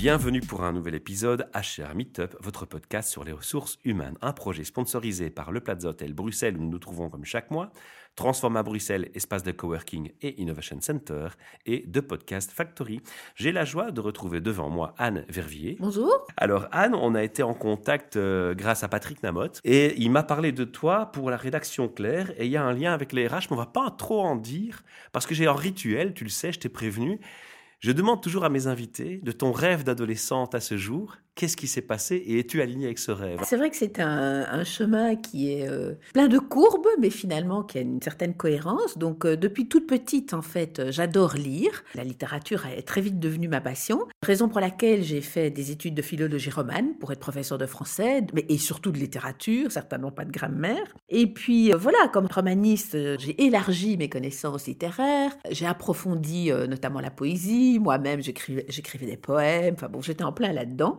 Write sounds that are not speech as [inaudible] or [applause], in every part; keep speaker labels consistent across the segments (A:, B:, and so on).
A: Bienvenue pour un nouvel épisode HR Meetup, votre podcast sur les ressources humaines. Un projet sponsorisé par le Plaza Hotel Bruxelles où nous nous trouvons comme chaque mois, Transforma Bruxelles, espace de coworking et innovation center, et de Podcast Factory. J'ai la joie de retrouver devant moi Anne Vervier.
B: Bonjour.
A: Alors Anne, on a été en contact euh, grâce à Patrick Namotte et il m'a parlé de toi pour la rédaction Claire et il y a un lien avec les RH, mais on va pas trop en dire parce que j'ai un rituel, tu le sais, je t'ai prévenu. Je demande toujours à mes invités de ton rêve d'adolescente à ce jour, qu'est-ce qui s'est passé et es-tu aligné avec ce rêve?
B: C'est vrai que c'est un, chemin qui est euh, plein de courbes, mais finalement qui a une certaine cohérence. Donc euh, depuis toute petite, en fait, euh, j'adore lire. La littérature est très vite devenue ma passion. Raison pour laquelle j'ai fait des études de philologie romane pour être professeur de français, mais, et surtout de littérature, certainement pas de grammaire. Et puis voilà, comme romaniste, j'ai élargi mes connaissances littéraires. J'ai approfondi notamment la poésie. Moi-même, j'écrivais des poèmes. Enfin bon, j'étais en plein là-dedans.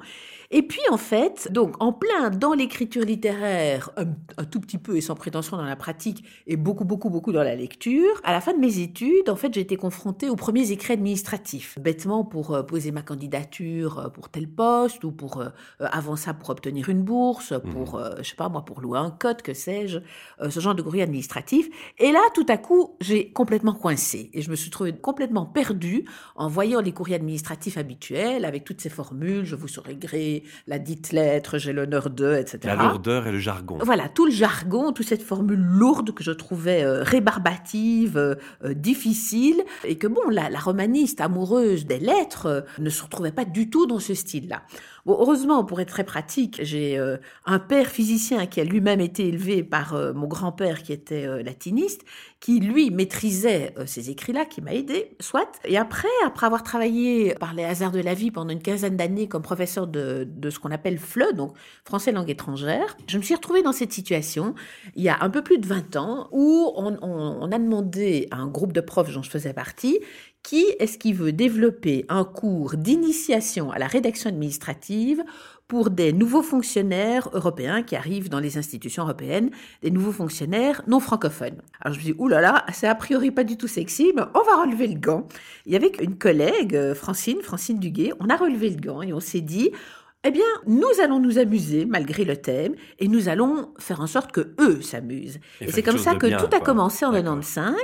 B: Et puis en fait, donc en plein dans l'écriture littéraire, un, un, tout petit peu et sans prétention dans la pratique, et beaucoup, beaucoup, beaucoup dans la lecture, à la fin de mes études, en fait, j'ai été confrontée aux premiers écrits administratifs. Bêtement pour euh, poser ma candidature euh, pour tel poste, ou pour, euh, avant ça, pour obtenir une bourse, pour, mmh. je sais pas moi, pour louer un code, que sais-je, ce genre de courrier administratif. Et là, tout à coup, j'ai complètement coincé. Et je me suis trouvée complètement perdue en voyant les courriers administratifs habituels, avec toutes ces formules, je vous serai gré, la dite lettre, j'ai l'honneur de, etc.
A: La lourdeur et le jargon.
B: Voilà, tout le jargon, toute cette formule lourde que je trouvais euh, rébarbative, euh, euh, difficile, et que bon, la, la romaniste amoureuse des lettres ne se retrouvait pas du tout dans ce style-là. Heureusement, pour être très pratique, j'ai euh, un père physicien qui a lui-même été élevé par euh, mon grand-père qui était euh, latiniste, qui lui maîtrisait ces écrits-là, qui m'a aidé, soit. Et après, après avoir travaillé par les hasards de la vie pendant une quinzaine d'années comme professeur de, ce qu'on appelle FLE, donc français langue étrangère, je me suis retrouvée dans cette situation il y a un peu plus de 20 ans où on, on a demandé à un groupe de profs dont je faisais partie qui est-ce qui veut développer un cours d'initiation à la rédaction administrative pour des nouveaux fonctionnaires européens qui arrivent dans les institutions européennes, des nouveaux fonctionnaires non francophones? Alors je me dis, oulala, c'est a priori pas du tout sexy, mais on va relever le gant. Y avait une collègue, Francine, Francine Duguet, on a relevé le gant et on s'est dit, eh bien, nous allons nous amuser malgré le thème et nous allons faire en sorte que eux s'amusent. Et, et c'est comme ça que bien, tout a commencé en 95.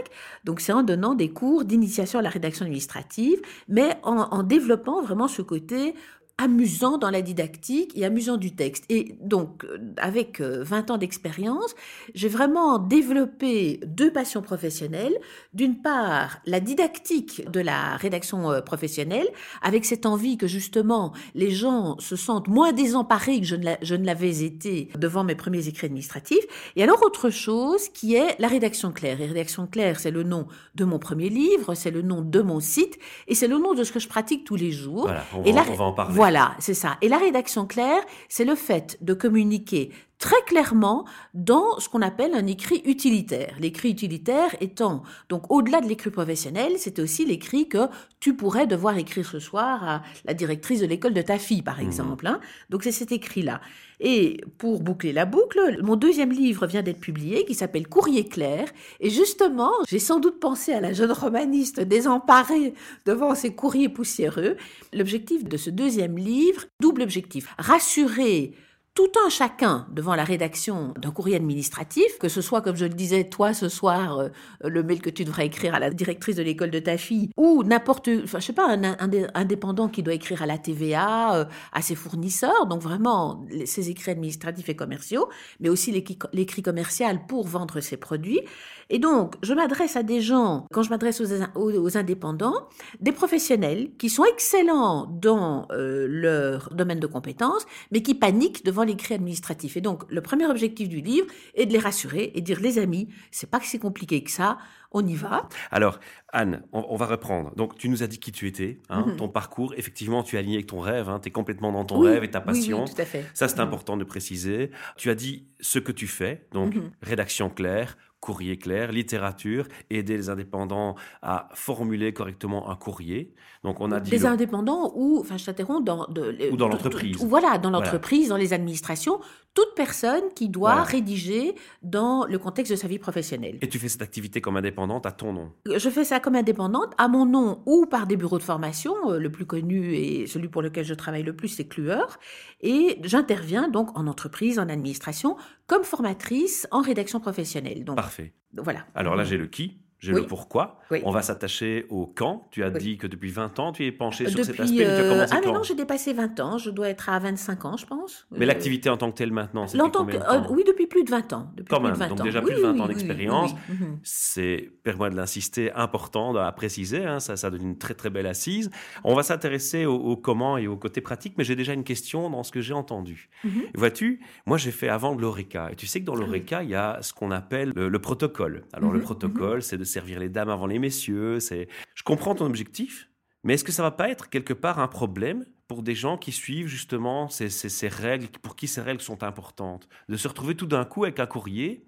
B: Donc, c'est en donnant des cours d'initiation à la rédaction administrative, mais en, en développant vraiment ce côté amusant dans la didactique et amusant du texte. Et donc, avec 20 ans d'expérience, j'ai vraiment développé deux passions professionnelles. D'une part, la didactique de la rédaction professionnelle, avec cette envie que justement les gens se sentent moins désemparés que je ne l'avais été devant mes premiers écrits administratifs. Et alors, autre chose qui est la rédaction claire. Et rédaction claire, c'est le nom de mon premier livre, c'est le nom de mon site, et c'est le nom de ce que je pratique tous les jours.
A: Voilà, on,
B: et la,
A: on va en parler.
B: Voilà, c'est ça. Et la rédaction claire, c'est le fait de communiquer très clairement dans ce qu'on appelle un écrit utilitaire. L'écrit utilitaire étant, donc au-delà de l'écrit professionnel, c'est aussi l'écrit que tu pourrais devoir écrire ce soir à la directrice de l'école de ta fille, par exemple. Mmh. Hein. Donc c'est cet écrit-là. Et pour boucler la boucle, mon deuxième livre vient d'être publié qui s'appelle Courrier clair. Et justement, j'ai sans doute pensé à la jeune romaniste désemparée devant ces courriers poussiéreux. L'objectif de ce deuxième livre, double objectif, rassurer tout un chacun devant la rédaction d'un courrier administratif, que ce soit, comme je le disais, toi ce soir, euh, le mail que tu devrais écrire à la directrice de l'école de ta fille, ou n'importe, enfin, je sais pas, un, indépendant qui doit écrire à la TVA, euh, à ses fournisseurs, donc vraiment ses écrits administratifs et commerciaux, mais aussi l'écrit commercial pour vendre ses produits. Et donc, je m'adresse à des gens, quand je m'adresse aux, indépendants, des professionnels qui sont excellents dans euh, leur domaine de compétences, mais qui paniquent devant l'écrit administratif. Et donc, le premier objectif du livre est de les rassurer et de dire, les amis, c'est pas que c'est compliqué que ça, on y va.
A: Alors, Anne, on, on, va reprendre. Donc, tu nous as dit qui tu étais, hein,
B: Mhm.
A: mm -hmm. ton parcours. Effectivement, tu es aligné avec ton rêve, hein, tu es complètement dans ton
B: oui,
A: rêve et ta passion.
B: Oui, oui, tout à fait.
A: Ça, c'est
B: Mhm.
A: important de préciser. Tu as dit ce que tu fais, donc
B: Mhm.
A: rédaction claire, courrier clair, littérature, aider les indépendants à formuler correctement un courrier. Donc on a dit
B: des
A: le-
B: indépendants ou, enfin, je t'interromps, dans de,
A: Ou dans l'entreprise.
B: Voilà, dans l'entreprise, dans les administrations, toute personne qui doit
A: Voilà.
B: rédiger dans le contexte de sa vie professionnelle.
A: Et tu fais cette activité comme indépendante à ton nom?
B: Je fais ça comme indépendante, à mon nom ou par des bureaux de formation. Euh, Le plus connu et celui pour lequel je travaille le plus, c'est Clueur. Et j'interviens donc en entreprise, en administration, comme formatrice en rédaction professionnelle. Donc
A: Parfait.
B: Voilà.
A: Alors là, j'ai le qui, j'ai
B: Oui.
A: le pourquoi.
B: Oui.
A: On va s'attacher au quand. Tu as
B: Oui.
A: dit que depuis 20 ans, tu es penché sur cet aspect. mais tu as
B: euh,
A: commencé
B: ah mais non, j'ai dépassé 20 ans. Je dois être à 25 ans, je pense.
A: Mais
B: Euh,
A: l'activité en tant que telle maintenant, c'est combien de
B: euh, oui, depuis plus de 20 ans. Depuis
A: Quand
B: plus
A: même,
B: de 20
A: donc
B: ans.
A: déjà plus de 20
B: oui,
A: ans d'expérience.
B: Mhm.
A: C'est, permets-moi de l'insister, important à préciser, hein, ça, ça donne une très très belle assise. On va s'intéresser au, au comment et au côté pratique, mais j'ai déjà une question dans ce que j'ai entendu.
B: Mhm.
A: Vois-tu, moi j'ai fait avant de l'ORECA, et tu sais que dans l'ORECA, il y a ce qu'on appelle le, le protocole. Alors le
B: Mhm,
A: protocole, c'est de servir les dames avant les messieurs, c'est... Je comprends ton objectif, mais est-ce que ça va pas être quelque part un problème pour des gens qui suivent justement ces, règles, pour qui ces règles sont importantes? De se retrouver tout d'un coup avec un courrier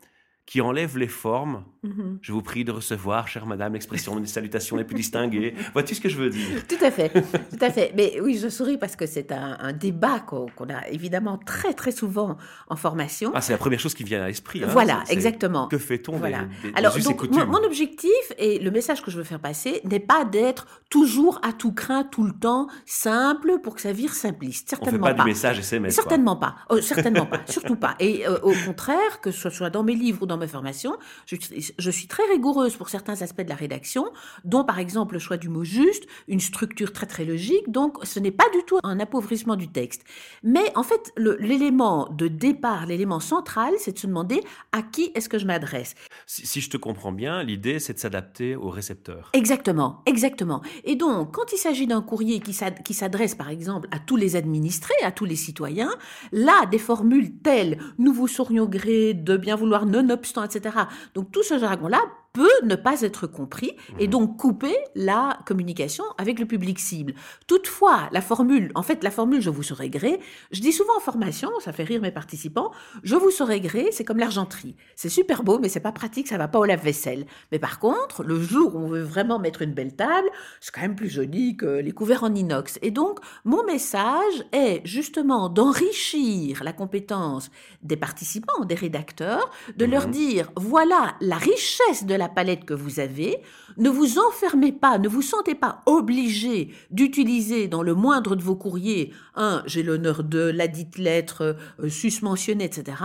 A: qui enlève les formes
B: Mhm.
A: je vous prie de recevoir, chère madame, l'expression des salutations les plus distinguées. [laughs] Vois-tu ce que je veux dire?
B: Tout à fait, tout à fait. Mais oui, je souris parce que c'est un, un débat qu'on a évidemment très très souvent en formation.
A: Ah, c'est la première chose qui vient à l'esprit. hein.
B: voilà, exactement.
A: Que fait-on
B: Voilà.
A: des, des
B: Alors, donc, mon, mon objectif et le message que je veux faire passer n'est pas d'être toujours à tout craint, tout le temps, simple pour que ça vire simpliste.
A: On fait
B: Certainement
A: pas,
B: pas.
A: du message SMS. quoi.
B: Certainement pas. Oh, certainement pas. Surtout pas. Et euh, au contraire, que ce soit dans mes livres ou dans mes formations, je, je suis très rigoureuse pour certains aspects de la rédaction, dont par exemple le choix du mot juste, une structure très très logique. Donc ce n'est pas du tout un appauvrissement du texte. Mais en fait, l'élément de départ, l'élément central, c'est de se demander à qui est-ce que je m'adresse.
A: Si, si je te comprends bien, l'idée, c'est de s'adapter au récepteur.
B: Exactement, exactement. Et donc, quand il s'agit d'un courrier qui s'ad- qui s'adresse, par exemple, à tous les administrés, à tous les citoyens, là, des formules telles « nous vous saurions gré de bien vouloir nonobstant », etc. Donc, tout ce jargon-là peut ne pas être compris et
A: Mhm.
B: donc couper la communication avec le public cible. Toutefois, la formule, en fait, la formule « je vous saurai gré », je dis souvent en formation, ça fait rire mes participants, « je vous saurai gré », c'est comme l'argenterie. C'est super beau, mais c'est pas pratique, ça va pas au lave-vaisselle. Mais par contre, le jour où on veut vraiment mettre une belle table, c'est quand même plus joli que les couverts en inox. Et donc, mon message est justement d'enrichir la compétence des participants, des rédacteurs, de leur
A: Mhm.
B: dire, voilà la richesse de la palette que vous avez, ne vous enfermez pas, ne vous sentez pas obligé d'utiliser dans le moindre de vos courriers un j'ai l'honneur de la dite lettre euh, susmentionnée, etc.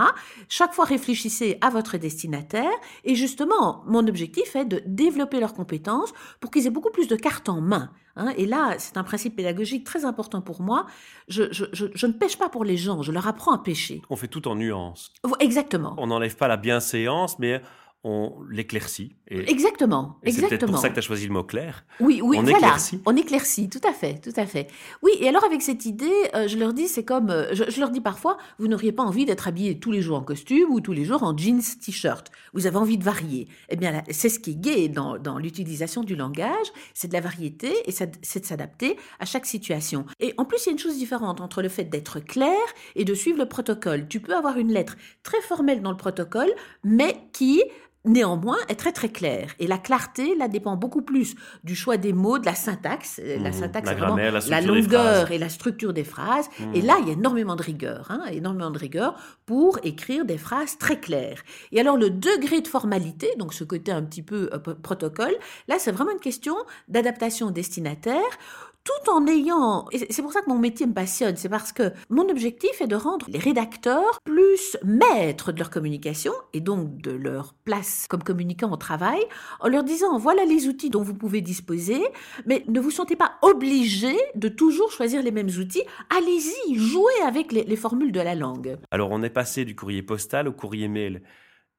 B: Chaque fois réfléchissez à votre destinataire et justement mon objectif est de développer leurs compétences pour qu'ils aient beaucoup plus de cartes en main. hein. et là, c'est un principe pédagogique très important pour moi. Je, je- je- je ne pêche pas pour les gens, je leur apprends à pêcher.
A: On fait tout en nuances.
B: Exactement.
A: On n'enlève pas la bienséance, mais on l'éclaircit. Et,
B: Exactement.
A: et c'est peut-être
B: Exactement.
A: pour ça que tu as choisi le mot clair.
B: Oui, oui,
A: On
B: voilà.
A: éclaircit.
B: On éclaircit, tout à fait, tout à fait. Oui, et alors avec cette idée, euh, je leur dis, c'est comme, euh, je, je leur dis parfois, vous n'auriez pas envie d'être habillé tous les jours en costume ou tous les jours en jeans, t-shirt. Vous avez envie de varier. Eh bien, c'est ce qui est gai dans, dans l'utilisation du langage, c'est de la variété et c'est de s'adapter à chaque situation. Et en plus, il y a une chose différente entre le fait d'être clair et de suivre le protocole. Tu peux avoir une lettre très formelle dans le protocole, mais qui néanmoins est très très claire. Et la clarté, là, dépend beaucoup plus du choix des mots, de la syntaxe. Euh, La
A: Mhm.
B: syntaxe,
A: La
B: vraiment
A: la
B: longueur et la structure des phrases.
A: Mhm.
B: Et là, il y a énormément de rigueur, hein, énormément de rigueur pour écrire des phrases très claires. Et alors, le degré de formalité, donc ce côté un petit peu euh, protocole, là, c'est vraiment une question d'adaptation au destinataire tout en ayant, c'est pour ça que mon métier me passionne, c'est parce que mon objectif est de rendre les rédacteurs plus maîtres de leur communication et donc de leur place comme communicants au travail, en leur disant voilà les outils dont vous pouvez disposer, mais ne vous sentez pas obligé de toujours choisir les mêmes outils. Allez-y, jouez avec les, les formules de la langue.
A: Alors, on est passé du courrier postal au courrier mail.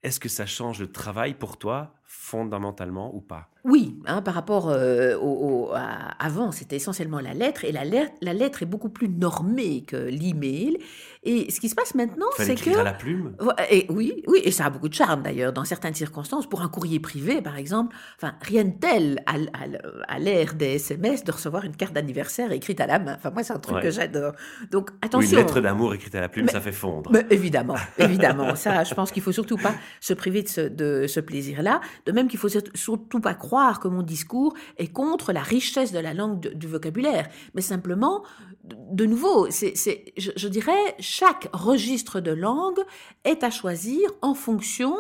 A: Est-ce que ça change le travail pour toi, fondamentalement ou pas?
B: Oui, hein, par rapport euh, au, au- à- avant, c'était essentiellement la lettre, et la lettre, la lettre est beaucoup plus normée que l'email. Et ce qui se passe maintenant, c'est que
A: à la plume
B: Et oui, oui, et ça a beaucoup de charme d'ailleurs dans certaines circonstances. Pour un courrier privé, par exemple, enfin rien de tel à, l'ère des SMS de recevoir une carte d'anniversaire écrite à la main. Enfin moi, c'est un truc
A: Ouais.
B: que j'adore. Donc
A: Ou une
B: attention.
A: lettre d'amour écrite à la plume,
B: Mais-
A: ça fait fondre.
B: Mais évidemment, évidemment. Ça, je pense qu'il faut surtout pas se priver de ce, de ce plaisir-là. De même qu'il faut surtout pas croire que mon discours est contre la richesse de la langue du vocabulaire, mais simplement, de nouveau, c'est, je, je dirais, chaque registre de langue est à choisir en fonction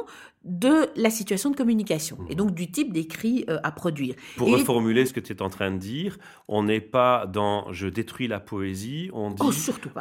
B: de la situation de communication et donc du type d'écrit euh, à produire.
A: Pour reformuler ce que tu es en train de dire, on n'est pas dans je détruis la poésie, on dit,
B: oh,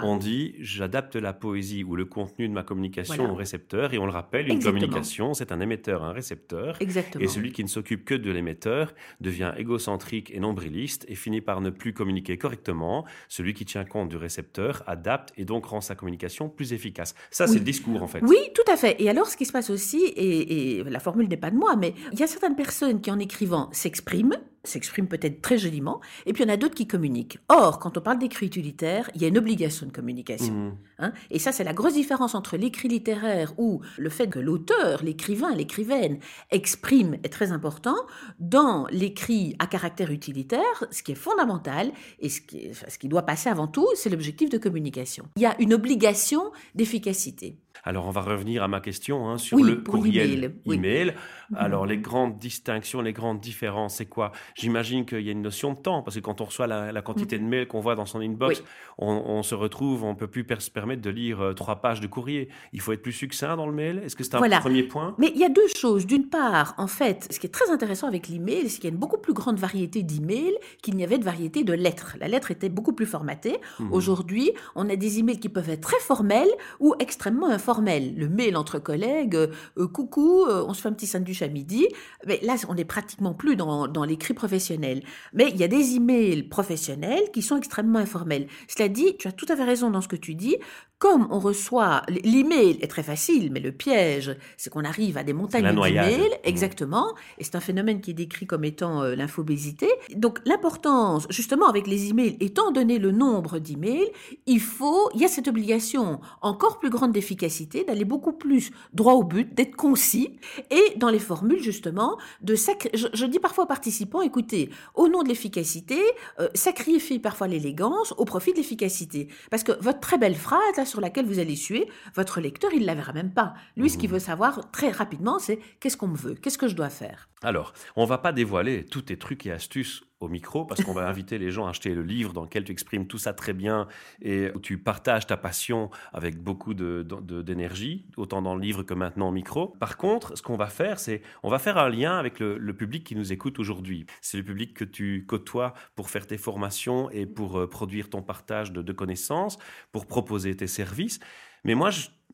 A: on dit j'adapte la poésie ou le contenu de ma communication au récepteur et on le rappelle, une communication c'est un émetteur, un récepteur.
B: Exactement.
A: Et celui qui ne s'occupe que de l'émetteur devient égocentrique et nombriliste et finit par ne plus communiquer correctement. Celui qui tient compte du récepteur adapte et donc rend sa communication plus efficace. Ça c'est le discours en fait.
B: Oui, tout à fait. Et alors ce qui se passe aussi, et et, la formule n'est pas de moi, mais il y a certaines personnes qui en écrivant s'expriment, s'expriment peut-être très joliment, et puis il y en a d'autres qui communiquent. Or, quand on parle d'écrit utilitaire, il y a une obligation de communication. Mmh. Hein. et ça, c'est la grosse différence entre l'écrit littéraire où le fait que l'auteur, l'écrivain, l'écrivaine exprime est très important, dans l'écrit à caractère utilitaire, ce qui est fondamental et ce qui, ce qui doit passer avant tout, c'est l'objectif de communication. Il y a une obligation d'efficacité.
A: Alors, on va revenir à ma question hein, sur le courriel email. Mhm. Alors, les grandes distinctions, les grandes différences, c'est quoi? J'imagine qu'il y a une notion de temps, parce que quand on reçoit la, quantité de mails qu'on voit dans son inbox, on, se retrouve, on peut plus se permettre de lire euh, trois pages de courrier. Il faut être plus succinct dans le mail? Est-ce que c'est un premier point?
B: Mais il y a deux choses. D'une part, en fait, ce qui est très intéressant avec l'email, c'est qu'il y a une beaucoup plus grande variété d'emails qu'il n'y avait de variété de lettres. La lettre était beaucoup plus formatée. Mhm. Aujourd'hui, on a des emails qui peuvent être très formels ou extrêmement informels le mail entre collègues, euh, euh, coucou, euh, on se fait un petit sandwich à midi. Mais là, on n'est pratiquement plus dans, dans l'écrit professionnel. Mais il y a des emails professionnels qui sont extrêmement informels. Cela dit, tu as tout à fait raison dans ce que tu dis. Comme on reçoit, l'email est très facile, mais le piège, c'est qu'on arrive à des montagnes d'emails, mmh. exactement, et c'est un phénomène qui est décrit comme étant l'infobésité. Donc l'importance, justement, avec les emails, étant donné le nombre d'emails, il faut, il y a cette obligation encore plus grande d'efficacité d'aller beaucoup plus droit au but, d'être concis et dans les formules justement de je, dis parfois aux participants écoutez au nom de l'efficacité euh, sacrifiez parfois l'élégance au profit de l'efficacité parce que votre très belle phrase sur laquelle vous allez suer votre lecteur il la verra même pas lui ce qu'il mmh. veut savoir très rapidement c'est qu'est-ce qu'on me veut qu'est-ce que je dois faire
A: alors on va pas dévoiler tous tes trucs et astuces au micro parce qu'on va [laughs] inviter les gens à acheter le livre dans lequel tu exprimes tout ça très bien et où tu partages ta passion avec beaucoup d'énergie, autant dans le livre que maintenant au micro. Par contre, ce qu'on va faire, c'est on va faire un lien avec le, public qui nous écoute aujourd'hui. C'est le public que tu côtoies pour faire tes formations et pour euh, produire ton partage de, connaissances, pour proposer tes services. Mais moi,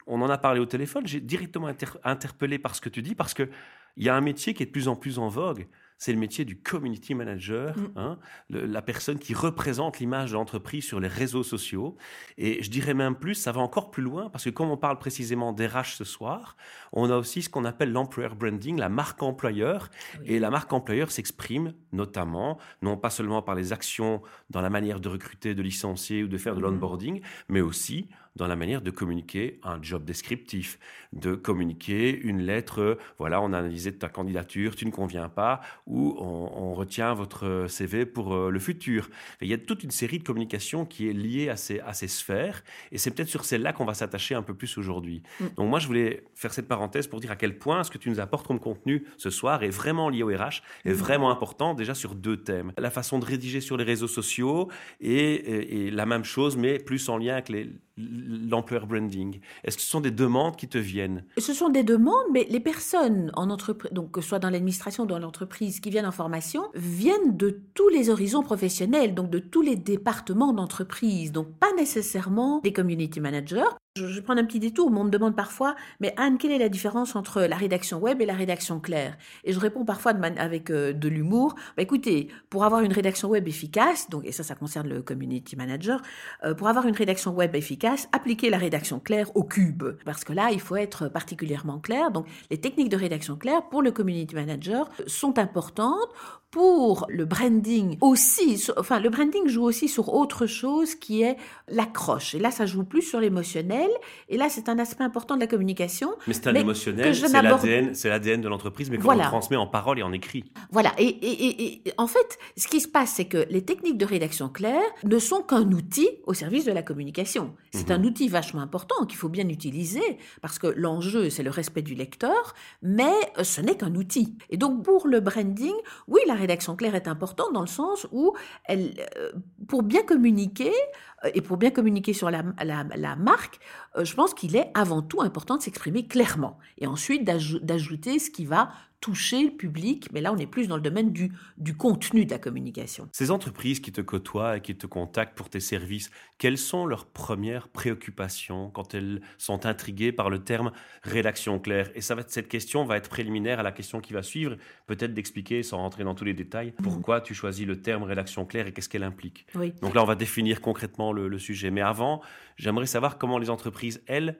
A: on en a parlé au téléphone, j'ai directement interpellé par ce que tu dis parce que il y a un métier qui est de plus en plus en vogue c'est le métier du community manager, mm. hein, la personne qui représente l'image de l'entreprise sur les réseaux sociaux. Et je dirais même plus, ça va encore plus loin, parce que comme on parle précisément d'RH ce soir, on a aussi ce qu'on appelle l'employer branding, la marque employeur. Et la marque employeur s'exprime notamment, non pas seulement par les actions dans la manière de recruter, de licencier ou de faire de mm. l'onboarding, mais aussi dans la manière de communiquer un job descriptif, de communiquer une lettre, voilà, on a analysé ta candidature, tu ne conviens pas, ou on, retient votre CV pour euh, le futur. il y a toute une série de communications qui est liée à ces, à ces sphères, et c'est peut-être sur celle-là qu'on va s'attacher un peu plus aujourd'hui. Mm. Donc moi, je voulais faire cette parenthèse pour dire à quel point ce que tu nous apportes comme contenu ce soir est vraiment lié au RH, est mm. vraiment important déjà sur deux thèmes. La façon de rédiger sur les réseaux sociaux et, et la même chose, mais plus en lien avec les l'employer branding. Est-ce que ce sont des demandes qui te viennent?
B: Ce sont des demandes, mais les personnes en entreprise, donc que ce soit dans l'administration ou dans l'entreprise, qui viennent en formation, viennent de tous les horizons professionnels, donc de tous les départements d'entreprise, donc pas nécessairement des community managers, je, vais prendre un petit détour, on me demande parfois, mais Anne, quelle est la différence entre la rédaction web et la rédaction claire? Et je réponds parfois avec euh, de l'humour, bah, écoutez, pour avoir une rédaction web efficace, donc, et ça, ça concerne le community manager, euh, pour avoir une rédaction web efficace, appliquez la rédaction claire au cube, parce que là, il faut être particulièrement clair. Donc, les techniques de rédaction claire pour le community manager sont importantes pour le branding aussi, enfin le branding joue aussi sur autre chose qui est l'accroche. Et là, ça joue plus sur l'émotionnel émotionnel. Et là, c'est un aspect important de la communication.
A: Mais c'est un
B: mais
A: émotionnel, c'est l'ADN, c'est l'ADN de l'entreprise, mais qu'on
B: Voilà.
A: transmet en parole et en écrit.
B: Voilà. Et, et- et- et en fait, ce qui se passe, c'est que les techniques de rédaction claire ne sont qu'un outil au service de la communication. C'est
A: Mhm.
B: un outil vachement important qu'il faut bien utiliser parce que l'enjeu, c'est le respect du lecteur, mais ce n'est qu'un outil. Et donc, pour le branding, oui, la rédaction claire est importante dans le sens où elle, euh, pour bien communiquer et pour bien communiquer sur la, marque, je pense qu'il est avant tout important de s'exprimer clairement et ensuite d'ajou- d'ajouter ce qui va toucher le public, mais là on est plus dans le domaine du, du contenu de la communication.
A: Ces entreprises qui te côtoient et qui te contactent pour tes services, quelles sont leurs premières préoccupations quand elles sont intriguées par le terme rédaction claire Et ça va cette question va être préliminaire à la question qui va suivre, peut-être d'expliquer, sans rentrer dans tous les détails, pourquoi tu choisis le terme rédaction claire et qu'est-ce qu'elle implique.
B: Oui.
A: Donc là, on va définir concrètement le, le sujet. Mais avant, j'aimerais savoir comment les entreprises, elles,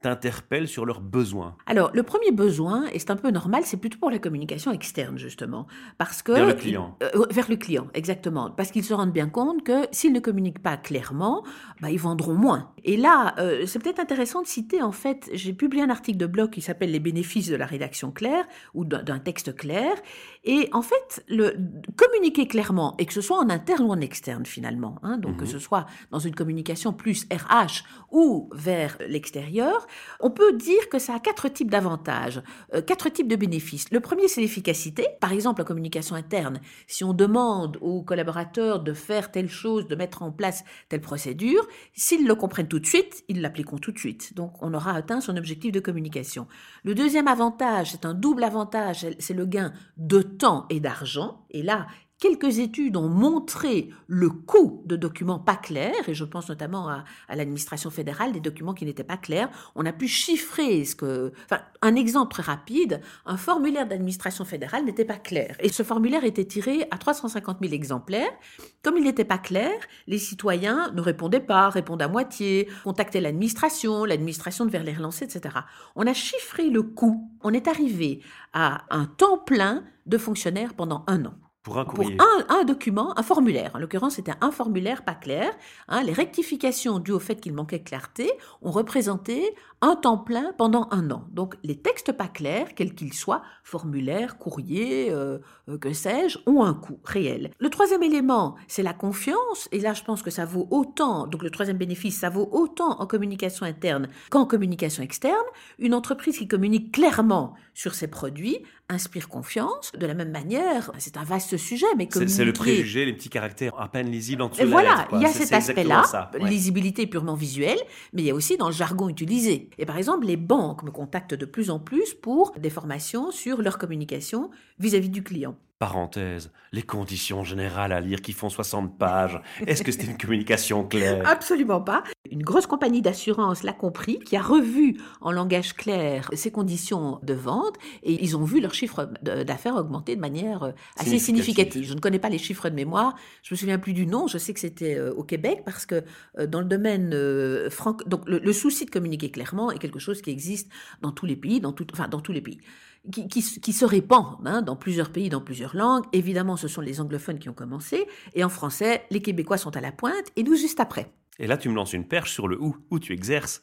A: t'interpellent sur leurs besoins.
B: Alors, le premier besoin, et c'est un peu normal, c'est plutôt pour la communication externe, justement. Parce que.
A: Vers le client.
B: Euh, vers le client, exactement. Parce qu'ils se rendent bien compte que s'ils ne communiquent pas clairement, bah, ils vendront moins. Et là, euh, c'est peut-être intéressant de citer, en fait, j'ai publié un article de blog qui s'appelle Les bénéfices de la rédaction claire, ou d'un texte clair. Et en fait, le, communiquer clairement, et que ce soit en interne ou en externe, finalement, hein, donc
A: Mhm.
B: que ce soit dans une communication plus RH ou vers l'extérieur, on peut dire que ça a quatre types d'avantages, euh, quatre types de bénéfices. Le premier, c'est l'efficacité. Par exemple, en communication interne, si on demande aux collaborateurs de faire telle chose, de mettre en place telle procédure, s'ils le comprennent tout de suite, ils l'appliqueront tout de suite. Donc, on aura atteint son objectif de communication. Le deuxième avantage, c'est un double avantage, c'est le gain de temps et d'argent. Et là, Quelques études ont montré le coût de documents pas clairs, et je pense notamment à, l'administration fédérale, des documents qui n'étaient pas clairs. On a pu chiffrer ce que... Enfin, un exemple très rapide, un formulaire d'administration fédérale n'était pas clair. Et ce formulaire était tiré à 350 000 exemplaires. Comme il n'était pas clair, les citoyens ne répondaient pas, répondaient à moitié, contactaient l'administration, l'administration devait les relancer, etc. On a chiffré le coût. On est arrivé à un temps plein de fonctionnaires pendant un an
A: Pour un
B: pour
A: courrier.
B: un, un document, un formulaire. En l'occurrence, c'était un formulaire pas clair. hein. les rectifications dues au fait qu'il manquait de clarté ont représenté un temps plein pendant un an. Donc, les textes pas clairs, quels qu'ils soient, formulaires, courriers, euh, euh, que sais-je, ont un coût réel. Le troisième élément, c'est la confiance. Et là, je pense que ça vaut autant, donc le troisième bénéfice, ça vaut autant en communication interne qu'en communication externe. Une entreprise qui communique clairement sur ses produits inspire confiance. De la même manière, c'est un vaste sujet, mais
A: C'est c'est le préjugé, les petits caractères à peine lisibles en dessous
B: et
A: de la
B: voilà,
A: lettre,
B: il y a cet aspect-là,
A: ouais.
B: lisibilité purement visuelle, mais il y a aussi dans le jargon utilisé. Et par exemple, les banques me contactent de plus en plus pour des formations sur leur communication vis-à-vis du client.
A: Parenthèse, les conditions générales à lire qui font 60 pages. Est-ce que c'était une communication claire?
B: Absolument pas. Une grosse compagnie d'assurance l'a compris, qui a revu en langage clair ses conditions de vente, et ils ont vu leur chiffre d'affaires augmenter de manière euh, assez
A: Significative.
B: significative. Je ne connais pas les chiffres de mémoire, je me souviens plus du nom, je sais que c'était euh, au Québec, parce que euh, dans le domaine euh, franc... Donc le, le souci de communiquer clairement est quelque chose qui existe dans tous les pays, dans tout, enfin dans tous les pays. Qui, qui, qui se répand hein, dans plusieurs pays, dans plusieurs langues. Évidemment, ce sont les anglophones qui ont commencé. Et en français, les Québécois sont à la pointe et nous juste après.
A: Et là, tu me lances une perche sur le où, où tu exerces.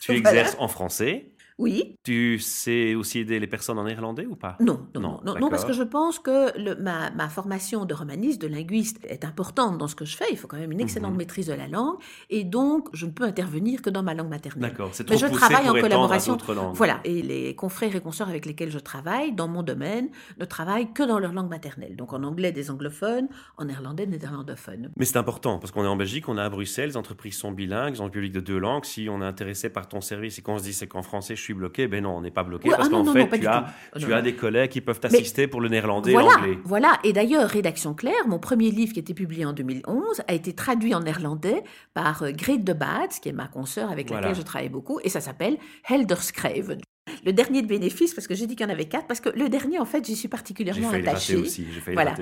A: Tu [laughs]
B: Voilà.
A: exerces en français.
B: Oui,
A: Tu sais aussi aider les personnes en néerlandais ou pas?
B: Non, non,
A: Non,
B: non, non, non, parce que je pense que le- ma, ma formation de romaniste, de linguiste est importante dans ce que je fais. Il faut quand même une excellente
A: Mhm.
B: maîtrise de la langue. Et donc, je ne peux intervenir que dans ma langue maternelle.
A: D'accord, c'est
B: Mais
A: trop
B: je
A: poussé
B: travaille
A: pour
B: en
A: à
B: collaboration. Voilà. Et les confrères et consoeurs avec lesquels je travaille, dans mon domaine, ne travaillent que dans leur langue maternelle. Donc en anglais des anglophones, en néerlandais des néerlandophones.
A: Mais c'est important parce qu'on est en Belgique, on est à Bruxelles, les entreprises sont bilingues, ils ont un public de deux langues. Si on est intéressé par ton service et qu'on se dit c'est qu'en français je suis bloqué, ben non, on n'est pas bloqué parce
B: ah
A: qu'en fait
B: non,
A: tu as,
B: tout.
A: tu
B: Non,
A: as
B: non.
A: des collègues qui peuvent t'assister pour le néerlandais et
B: Voilà,
A: l'anglais.
B: voilà. Et d'ailleurs, Rédaction Claire, mon premier livre qui a été publié en 2011, a été traduit en néerlandais par euh, Grete de Baats, qui est ma consoeur avec
A: Voilà.
B: laquelle je travaille beaucoup, et ça s'appelle Helderskreven. Le dernier de bénéfice, parce que j'ai dit qu'il y en avait quatre, parce que le dernier, en fait, j'y suis particulièrement attachée.
A: aussi.
B: Voilà.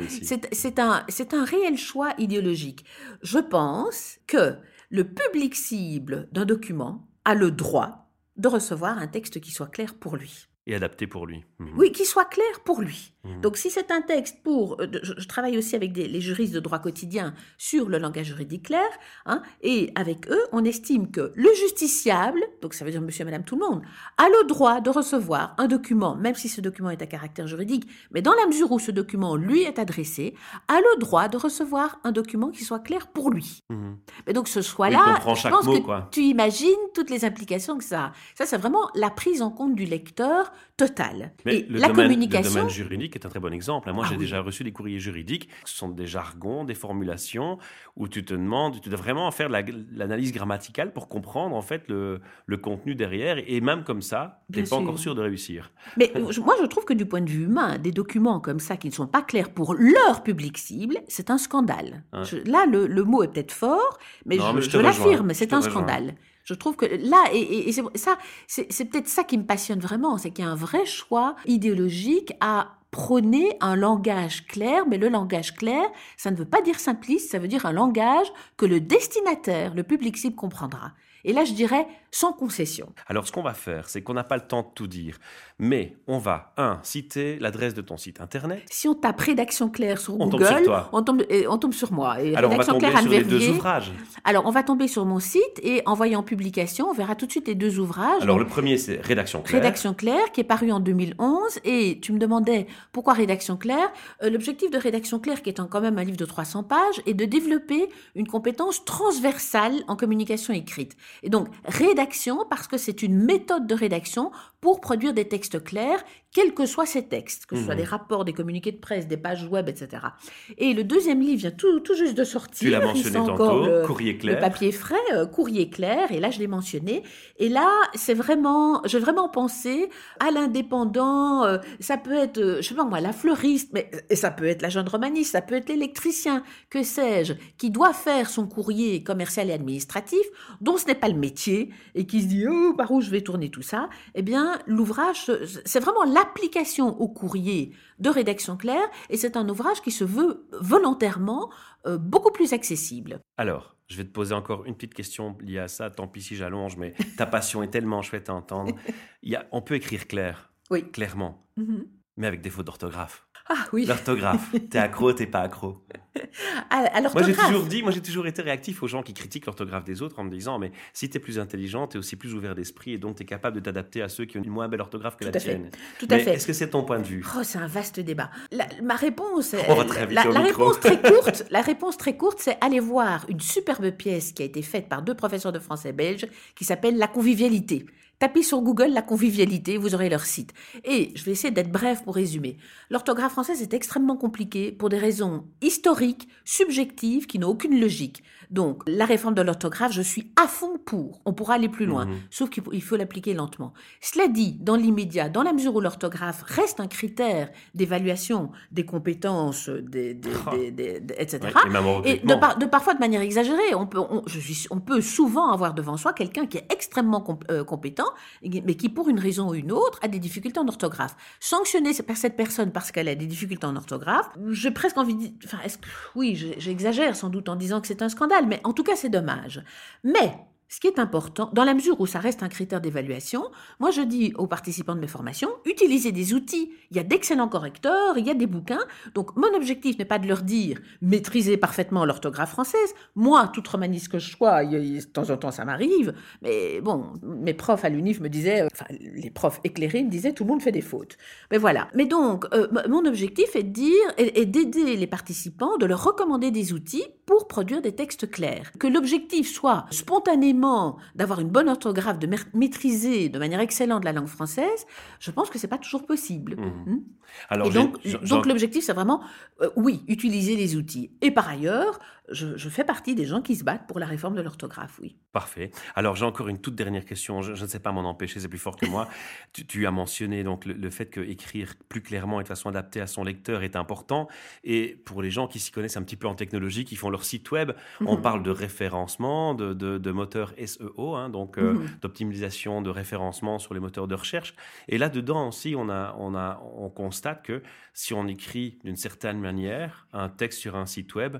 B: C'est un, c'est un réel choix idéologique. Je pense que le public cible d'un document a le droit de recevoir un texte qui soit clair pour lui.
A: Et adapté pour lui.
B: Mhm. Oui, qui soit clair pour lui. Mhm. Donc si c'est un texte pour... Euh, je, travaille aussi avec les juristes de droit quotidien sur le langage juridique clair, hein, et avec eux, on estime que le justiciable, donc ça veut dire monsieur et madame tout le monde, a le droit de recevoir un document, même si ce document est à caractère juridique, mais dans la mesure où ce document lui est adressé, a le droit de recevoir un document qui soit clair pour lui. Mhm. Mais donc ce soit-là, je pense que tu imagines toutes les implications que ça a. Ça, c'est vraiment la prise en compte du lecteur totale.
A: Mais le la domaine, communication. Le domaine juridique est un très bon exemple. Moi, ah j'ai déjà reçu des courriers juridiques. Ce sont des jargons, des formulations où tu te demandes, tu dois vraiment faire l'analyse grammaticale pour comprendre en fait le, le contenu derrière. Et même comme ça, tu n'es pas encore sûr de réussir.
B: Mais [laughs] moi, je trouve que du point de vue humain, des documents comme ça qui ne sont pas clairs pour leur public cible, c'est un scandale. là, le, le, mot est peut-être fort, mais je, je l'affirme, c'est un scandale. Je trouve que là, et, ça, c'est peut-être ça qui me passionne vraiment, c'est qu'il y a un vrai choix idéologique à prôner un langage clair, mais le langage clair, ça ne veut pas dire simpliste, ça veut dire un langage que le destinataire, le public cible comprendra. Et là, je dirais sans concession.
A: Alors, ce qu'on va faire, c'est qu'on n'a pas le temps de tout dire, mais on va, un, citer l'adresse de ton site internet.
B: Si on tape rédaction claire sur Google, on, tombe, on tombe sur moi.
A: Et Alors, on va tomber sur les deux ouvrages.
B: Alors, on va tomber sur mon site et en voyant publication, on verra tout de suite les deux ouvrages.
A: Alors, le premier, c'est Rédaction claire.
B: Rédaction claire, qui est paru en 2011. Et tu me demandais pourquoi Rédaction claire. Euh, l'objectif de Rédaction claire, qui est quand même un livre de 300 pages, est de développer une compétence transversale en communication écrite. Et donc, rédaction, parce que c'est une méthode de rédaction pour produire des textes clairs, quels que soient ces textes, que ce soit mmh. des rapports, des communiqués de presse, des pages web, etc. Et le deuxième livre vient tout, tout juste de sortir.
A: Tu l'as mentionné tantôt, le, Courrier clair.
B: Le papier frais, euh, Courrier clair, et là je l'ai mentionné. Et là, c'est vraiment, j'ai vraiment pensé à l'indépendant, euh, ça peut être, euh, je sais pas moi, la fleuriste, mais et ça peut être la jeune romaniste, ça peut être l'électricien, que sais-je, qui doit faire son courrier commercial et administratif, dont ce n'est pas le métier, et qui se dit, oh, par où je vais tourner tout ça, eh bien, l'ouvrage, c'est vraiment l'application au courrier de rédaction claire, et c'est un ouvrage qui se veut volontairement euh, beaucoup plus accessible.
A: Alors, je vais te poser encore une petite question liée à ça, tant pis si j'allonge, mais ta passion est tellement chouette à entendre. [laughs] Il y a, on peut écrire clair,
B: oui.
A: clairement, mm-hmm. mais avec des fautes d'orthographe.
B: Ah oui.
A: L'orthographe. [laughs] T'es accro, t'es pas accro. moi j'ai toujours dit, moi j'ai toujours été réactif aux gens qui critiquent l'orthographe des autres en me disant mais si t'es plus intelligent, t'es aussi plus ouvert d'esprit et donc t'es capable de t'adapter à ceux qui ont une moins belle orthographe que
B: la
A: tienne.
B: Tout à fait.
A: Est-ce que c'est ton point de vue?
B: Oh, c'est un vaste débat. ma réponse, est, la, réponse très [laughs] courte, la réponse très courte, c'est aller voir une superbe pièce qui a été faite par deux professeurs de français belges qui s'appelle La convivialité. Tapez sur Google la convivialité, vous aurez leur site. Et je vais essayer d'être bref pour résumer. L'orthographe française est extrêmement compliquée pour des raisons historiques, subjectives, qui n'ont aucune logique. Donc, la réforme de l'orthographe, je suis à fond pour. On pourra aller plus loin, mhm. sauf qu'il faut l'appliquer lentement. Cela dit, dans l'immédiat, dans la mesure où l'orthographe reste un critère d'évaluation des compétences, des, oh. etc. et, de, parfois de manière exagérée, on peut, je suis, on peut souvent avoir devant soi quelqu'un qui est extrêmement euh, compétent mais qui, pour une raison ou une autre, a des difficultés en orthographe. Sanctionner cette personne parce qu'elle a des difficultés en orthographe, j'ai presque envie de dire, enfin, est-ce que, oui, j'exagère sans doute en disant que c'est un scandale, mais en tout cas, c'est dommage. Mais, ce qui est important, dans la mesure où ça reste un critère d'évaluation, moi je dis aux participants de mes formations, utilisez des outils. Il y a d'excellents correcteurs, il y a des bouquins. Donc mon objectif n'est pas de leur dire maîtrisez parfaitement l'orthographe française. Moi, toute romaniste que je sois, de temps en temps ça m'arrive. Mais bon, mes profs à l'UNIF me disaient, enfin les profs éclairés me disaient tout le monde fait des fautes. Mais voilà. Mais donc euh, mon objectif est de dire et d'aider les participants, de leur recommander des outils pour produire des textes clairs. Que l'objectif soit spontanément d'avoir une bonne orthographe, de maîtriser de manière excellente la langue française, je pense que c'est pas toujours possible. Mmh. Alors, donc, donc l'objectif, c'est vraiment, euh, oui, utiliser les outils. Et par ailleurs, je, fais partie des gens qui se battent pour la réforme de l'orthographe, oui.
A: Parfait. Alors j'ai encore une toute dernière question. Je, ne sais pas m'en empêcher, c'est plus fort que moi. [laughs] tu, as mentionné donc le, fait que écrire plus clairement et de façon adaptée à son lecteur est important. Et pour les gens qui s'y connaissent un petit peu en technologie, qui font leur site web, on mhm. parle de référencement, de, de, moteurs SEO, hein, donc euh, mhm. d'optimisation de référencement sur les moteurs de recherche. Et là dedans aussi, on a, on a, on constate que si on écrit d'une certaine manière un texte sur un site web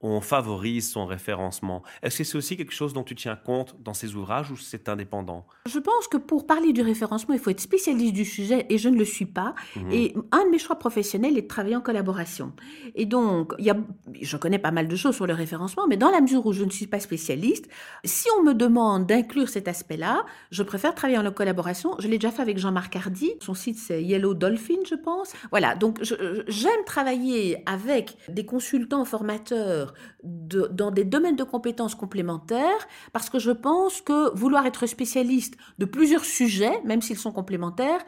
A: on favorise son référencement. Est-ce que c'est aussi quelque chose dont tu tiens compte dans ces ouvrages ou c'est indépendant?
B: Je pense que pour parler du référencement, il faut être spécialiste du sujet et je ne le suis pas.
A: Mhm.
B: Et un de mes choix professionnels est de travailler en collaboration. Et donc, il y a, je connais pas mal de choses sur le référencement, mais dans la mesure où je ne suis pas spécialiste, si on me demande d'inclure cet aspect-là, je préfère travailler en collaboration. Je l'ai déjà fait avec Jean-Marc Hardy. Son site, c'est Yellow Dolphin, je pense. Voilà. Donc, j'aime travailler avec des consultants formateurs dans des domaines de compétences complémentaires parce que je pense que vouloir être spécialiste de plusieurs sujets, même s'ils sont complémentaires,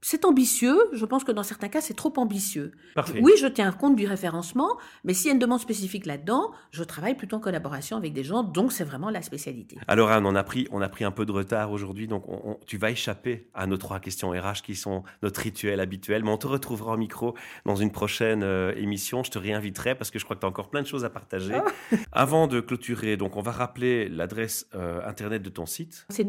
B: c'est ambitieux. Je pense que dans certains cas, c'est trop ambitieux.
A: Parfait.
B: Oui, je tiens compte du référencement, mais s'il y a une demande spécifique là-dedans, je travaille plutôt en collaboration avec des gens dont c'est vraiment la spécialité.
A: Alors Anne, on a pris, on a pris un peu de retard aujourd'hui, donc on- on- tu vas échapper à nos trois questions RH qui sont notre rituel habituel, mais on te retrouvera au micro dans une prochaine euh, émission. Je te réinviterai parce que je crois que tu as encore plein de choses à partager. [laughs] Avant de clôturer, donc on va rappeler l'adresse euh, internet de ton site.
B: C'est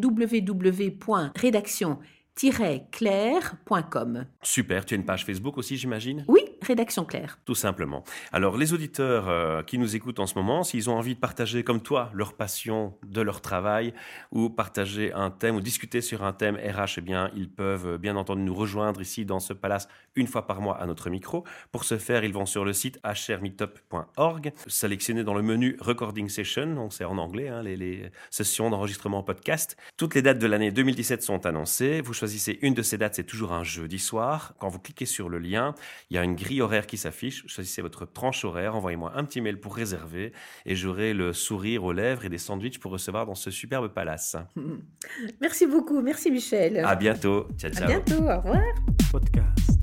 A: Super, tu as une page Facebook aussi, j'imagine?
B: Oui, rédaction claire.
A: Tout simplement. Alors, les auditeurs euh, qui nous écoutent en ce moment, s'ils ont envie de partager comme toi leur passion de leur travail ou partager un thème ou discuter sur un thème RH, eh bien, ils peuvent euh, bien entendu nous rejoindre ici dans ce palace une fois par mois à notre micro. Pour ce faire, ils vont sur le site hrmeetup.org, sélectionner dans le menu Recording Session, donc c'est en anglais, hein, les, les sessions d'enregistrement podcast. Toutes les dates de l'année 2017 sont annoncées. Vous choisissez une de ces dates, c'est toujours un jeudi soir. Quand vous cliquez sur le lien, il y a une grille horaire qui s'affiche. Choisissez votre tranche horaire, envoyez-moi un petit mail pour réserver et j'aurai le sourire aux lèvres et des sandwichs pour recevoir dans ce superbe palace. [laughs]
B: Merci beaucoup. Merci Michel.
A: À bientôt. Ciao,
B: À
A: ciao.
B: bientôt. Au revoir.
A: Podcast.